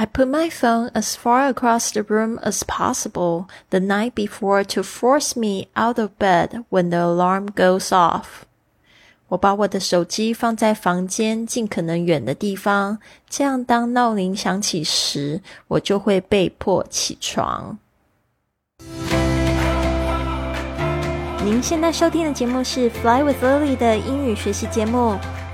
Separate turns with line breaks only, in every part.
I put my phone as far across the room as possible the night before to force me out of bed when the alarm goes off. 我把我的手机放在房间尽可能远的地方，这样当闹铃响起时，我就会被迫起床。您现在收听的节目是《Fly with Lily》的英语学习节目，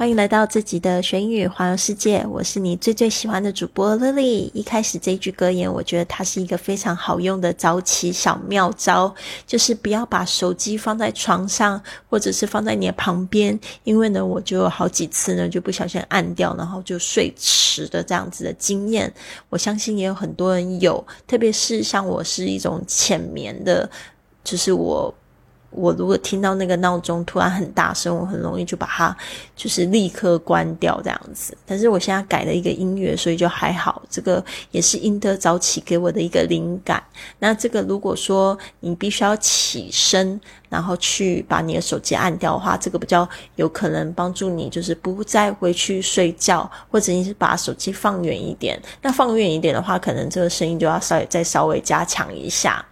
欢迎来到自己的学英语环游世界，我是你最最喜欢的主播 Lily。一开始这一句格言，我觉得它是一个非常好用的早起小妙招，就是不要把手机放在床上，或者是放在你的旁边，因为呢，我就有好几次呢就不小心按掉，然后就睡迟的这样子的经验。我相信也有很多人有，特别是像我是一种浅眠的，就是我。我如果听到那个闹钟突然很大声，我很容易就把它就是立刻关掉这样子。但是我现在改了一个音乐，所以就还好。这个也是英德早起给我的一个灵感。那这个如果说你必须要起身。然后去把你的手机按掉的话，这个比较有可能帮助你，就是不再回去睡觉，或者你是把手机放远一点。那放远一点的话，可能这个声音就要稍微再稍微加强一下。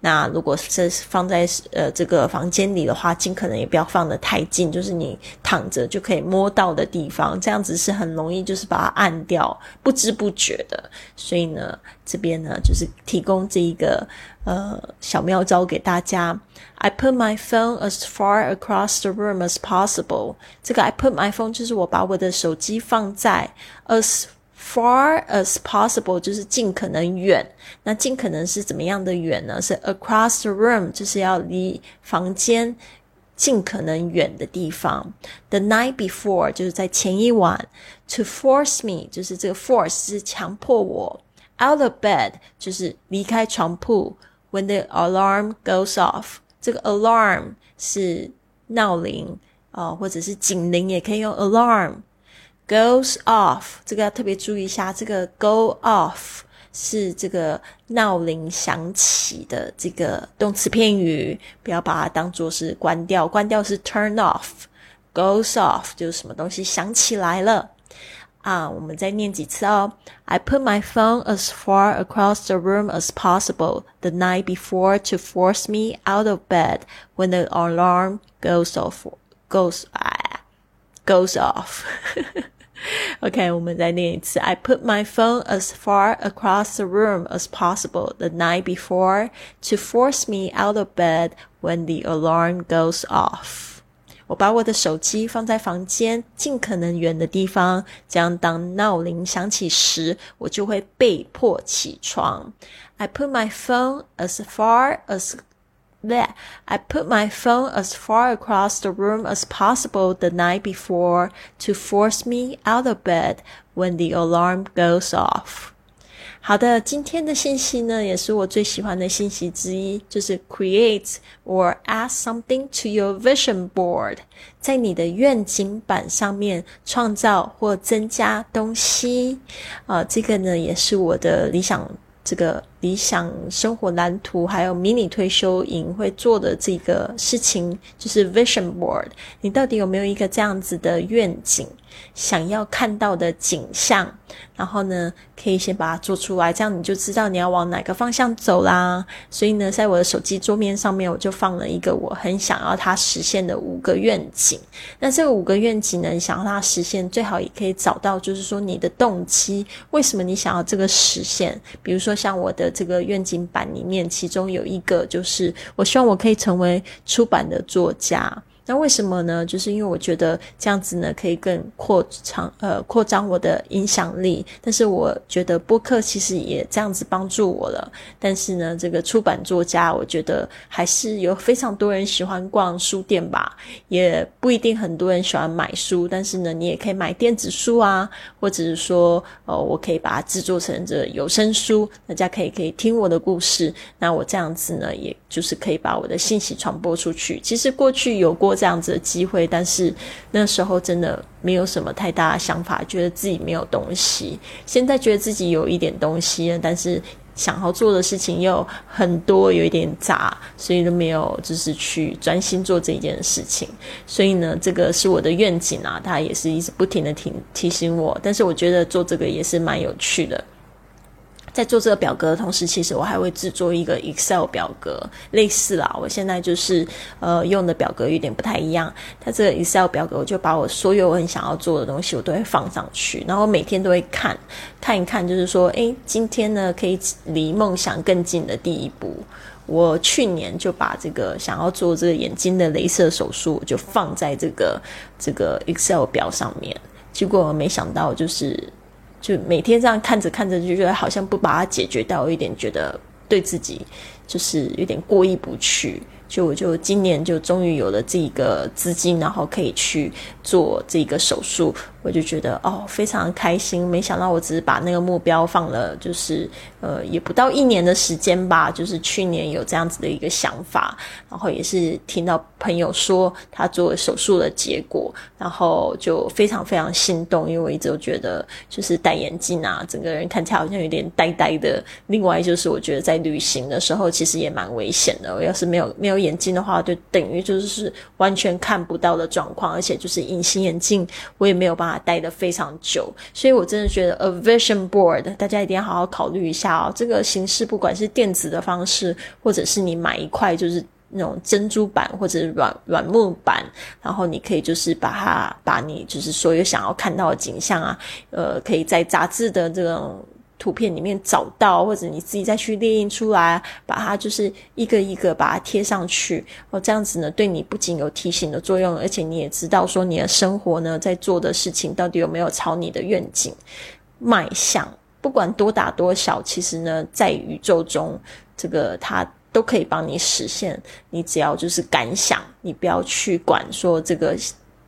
那如果是放在呃这个房间里的话，尽可能也不要放得太近，就是你躺着就可以摸到的地方，这样子是很容易就是把它按掉，不知不觉的。所以呢，这边呢就是提供这一个。呃，小妙招给大家。I put my phone as far across the room as possible。这个 I put my phone 就是我把我的手机放在 as far as possible，就是尽可能远。那尽可能是怎么样的远呢？是 across the room，就是要离房间尽可能远的地方。The night before 就是在前一晚。To force me 就是这个 force 是强迫我 out of bed，就是离开床铺。When the alarm goes off，这个 alarm 是闹铃啊，或者是警铃，也可以用 alarm。Goes off，这个要特别注意一下，这个 go off 是这个闹铃响起的这个动词片语，不要把它当做是关掉，关掉是 turn off。Goes off 就是什么东西响起来了。啊，我们再念几次哦。I put my phone as far across the room as possible the night before to force me out of bed when the alarm goes off. Goes ah, goes off. OK，我们再念一次。I put my phone as far across the room as possible the night before to force me out of bed when the alarm goes off. 我把我的手机放在房间尽可能远的地方，这样当闹铃响起时，我就会被迫起床。I put my phone as far as that. I put my phone as far across the room as possible the night before to force me out of bed when the alarm goes off. 好的，今天的信息呢，也是我最喜欢的信息之一，就是 create or add something to your vision board，在你的愿景板上面创造或增加东西。啊，这个呢，也是我的理想。这个理想生活蓝图，还有迷你退休营会做的这个事情，就是 vision board。你到底有没有一个这样子的愿景，想要看到的景象？然后呢，可以先把它做出来，这样你就知道你要往哪个方向走啦。所以呢，在我的手机桌面上面，我就放了一个我很想要它实现的五个愿景。那这个五个愿景呢，想要它实现，最好也可以找到，就是说你的动机，为什么你想要这个实现？比如说像我的这个愿景版里面，其中有一个就是我希望我可以成为出版的作家。那为什么呢？就是因为我觉得这样子呢，可以更扩长呃扩张我的影响力。但是我觉得播客其实也这样子帮助我了。但是呢，这个出版作家，我觉得还是有非常多人喜欢逛书店吧，也不一定很多人喜欢买书。但是呢，你也可以买电子书啊，或者是说，呃，我可以把它制作成这有声书，大家可以可以听我的故事。那我这样子呢，也就是可以把我的信息传播出去。其实过去有过。这样子的机会，但是那时候真的没有什么太大的想法，觉得自己没有东西。现在觉得自己有一点东西，但是想要做的事情又很多，有一点杂，所以都没有就是去专心做这件事情。所以呢，这个是我的愿景啊，他也是一直不停的提提醒我。但是我觉得做这个也是蛮有趣的。在做这个表格的同时，其实我还会制作一个 Excel 表格，类似啦。我现在就是呃用的表格有点不太一样。它这个 Excel 表格，我就把我所有我很想要做的东西，我都会放上去，然后每天都会看看一看，就是说，诶，今天呢可以离梦想更近的第一步。我去年就把这个想要做这个眼睛的镭射手术，就放在这个这个 Excel 表上面，结果没想到就是。就每天这样看着看着，就觉得好像不把它解决掉，有点觉得对自己就是有点过意不去。就我就今年就终于有了这个资金，然后可以去做这个手术，我就觉得哦非常开心。没想到我只是把那个目标放了，就是呃也不到一年的时间吧，就是去年有这样子的一个想法，然后也是听到朋友说他做手术的结果，然后就非常非常心动，因为我一直都觉得就是戴眼镜啊，整个人看起来好像有点呆呆的。另外就是我觉得在旅行的时候其实也蛮危险的，我要是没有没有。眼镜的话，就等于就是完全看不到的状况，而且就是隐形眼镜，我也没有办法待的非常久，所以我真的觉得 a vision board，大家一定要好好考虑一下哦。这个形式，不管是电子的方式，或者是你买一块就是那种珍珠板或者软软木板，然后你可以就是把它把你就是所有想要看到的景象啊，呃，可以在杂志的这种。图片里面找到，或者你自己再去列印出来，把它就是一个一个把它贴上去哦。这样子呢，对你不仅有提醒的作用，而且你也知道说你的生活呢在做的事情到底有没有朝你的愿景迈向。不管多大多小，其实呢，在宇宙中，这个它都可以帮你实现。你只要就是敢想，你不要去管说这个。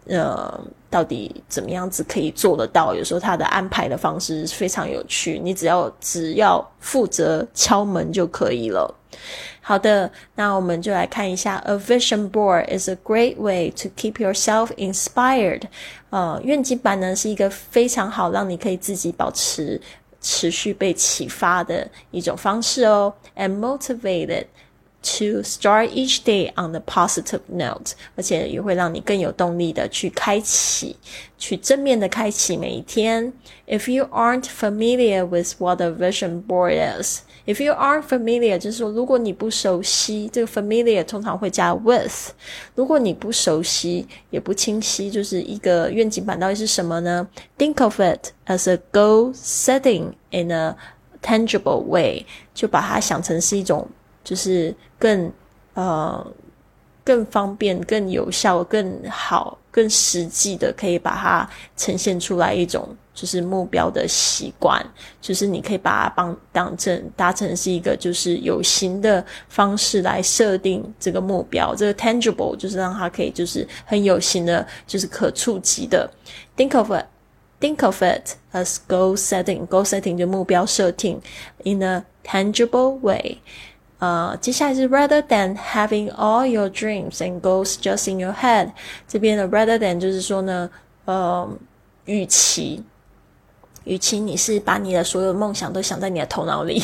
呃，到底怎么样子可以做得到？有时候他的安排的方式非常有趣，你只要只要负责敲门就可以了。好的，那我们就来看一下，A vision board is a great way to keep yourself inspired。呃，愿景板呢是一个非常好让你可以自己保持持续被启发的一种方式哦，and motivated。To start each day on a positive note，而且也会让你更有动力的去开启，去正面的开启每一天。If you aren't familiar with what a vision board is，if you aren't familiar，就是说如果你不熟悉，这个 familiar 通常会加 with。如果你不熟悉也不清晰，就是一个愿景板到底是什么呢？Think of it as a goal setting in a tangible way，就把它想成是一种。 就是更呃更方便、更有效、更好、更实际的，可以把它呈现出来一种就是目标的习惯，就是你可以把它帮当成达成是一个就是有形的方式来设定这个目标，这个 tangible 就是让它可以就是很有形的，就是可触及的。Think of it, think of it as goal setting. Goal setting 就目标设定 in a tangible way. 呃，接下来是 rather than having all your dreams and goals just in your head，这边的 rather than 就是说呢，呃，与其，与其你是把你的所有梦想都想在你的头脑里，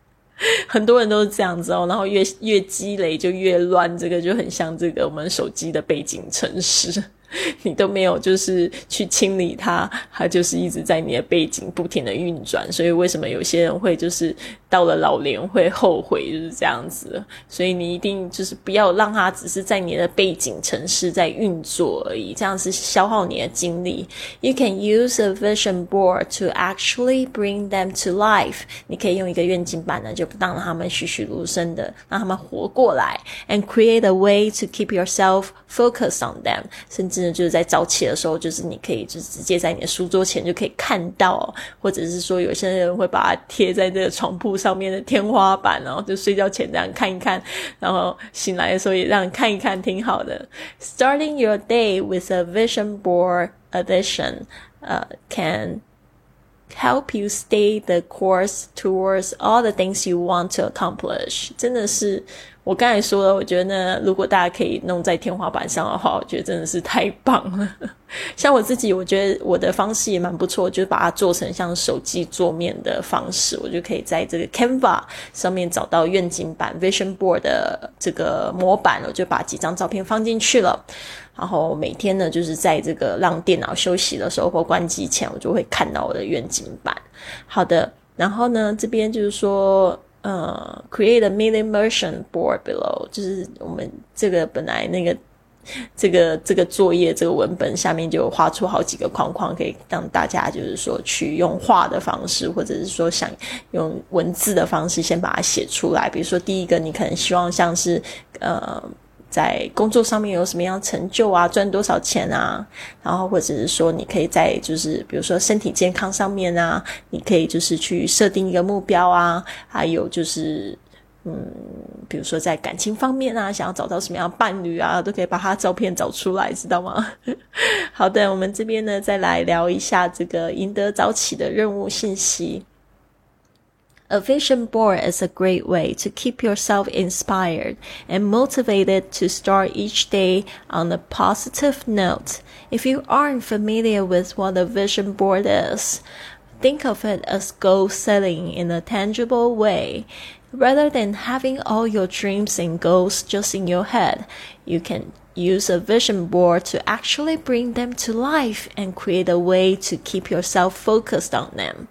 很多人都是这样子哦，然后越越积累就越乱，这个就很像这个我们手机的背景城市。你都没有就是去清理它，它就是一直在你的背景不停的运转。所以为什么有些人会就是到了老年会后悔，就是这样子。所以你一定就是不要让它只是在你的背景城市在运作而已，这样是消耗你的精力。You can use a vision board to actually bring them to life。你可以用一个愿景板呢，就让他们栩栩如生的让他们活过来，and create a way to keep yourself focused on them，甚至。就是在早起的时候，就是你可以就直接在你的书桌前就可以看到，或者是说有些人会把它贴在这个床铺上上面的天花板，然后就睡觉前这样看一看，然后醒来的时候也让看一看，挺好的。Starting your day with a vision board addition, 呃 can help you stay the course towards all the things you want to accomplish。真的是。我刚才说了，我觉得呢，如果大家可以弄在天花板上的话，我觉得真的是太棒了。像我自己，我觉得我的方式也蛮不错，就是把它做成像手机桌面的方式，我就可以在这个 Canva 上面找到愿景版 Vision Board 的这个模板，我就把几张照片放进去了。然后每天呢，就是在这个让电脑休息的时候或关机前，我就会看到我的愿景板。好的，然后呢，这边就是说。呃，create a mini version board below，就是我们这个本来那个这个这个作业这个文本下面就画出好几个框框，可以让大家就是说去用画的方式，或者是说想用文字的方式先把它写出来。比如说第一个，你可能希望像是呃。在工作上面有什么样成就啊？赚多少钱啊？然后或者是说，你可以在就是比如说身体健康上面啊，你可以就是去设定一个目标啊。还有就是嗯，比如说在感情方面啊，想要找到什么样伴侣啊，都可以把他照片找出来，知道吗？好的，我们这边呢再来聊一下这个赢得早起的任务信息。A vision board is a great way to keep yourself inspired and motivated to start each day on a positive note. If you aren't familiar with what a vision board is, think of it as goal setting in a tangible way. Rather than having all your dreams and goals just in your head, you can use a vision board to actually bring them to life and create a way to keep yourself focused on them.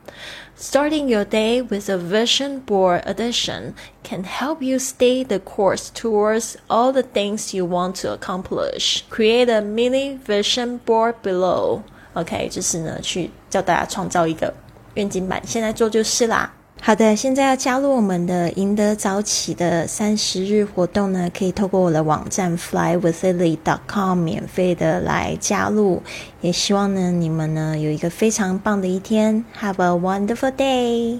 Starting your day with a vision board edition can help you stay the course towards all the things you want to accomplish. Create a mini vision board below. OK，就是呢，去教大家创造一个愿景版，现在做就是啦。 好的，现在要加入我们的赢得早起的三十日活动呢，可以透过我的网站 flywithlily.com 免费的来加入。也希望呢，你们呢有一个非常棒的一天，Have a wonderful day。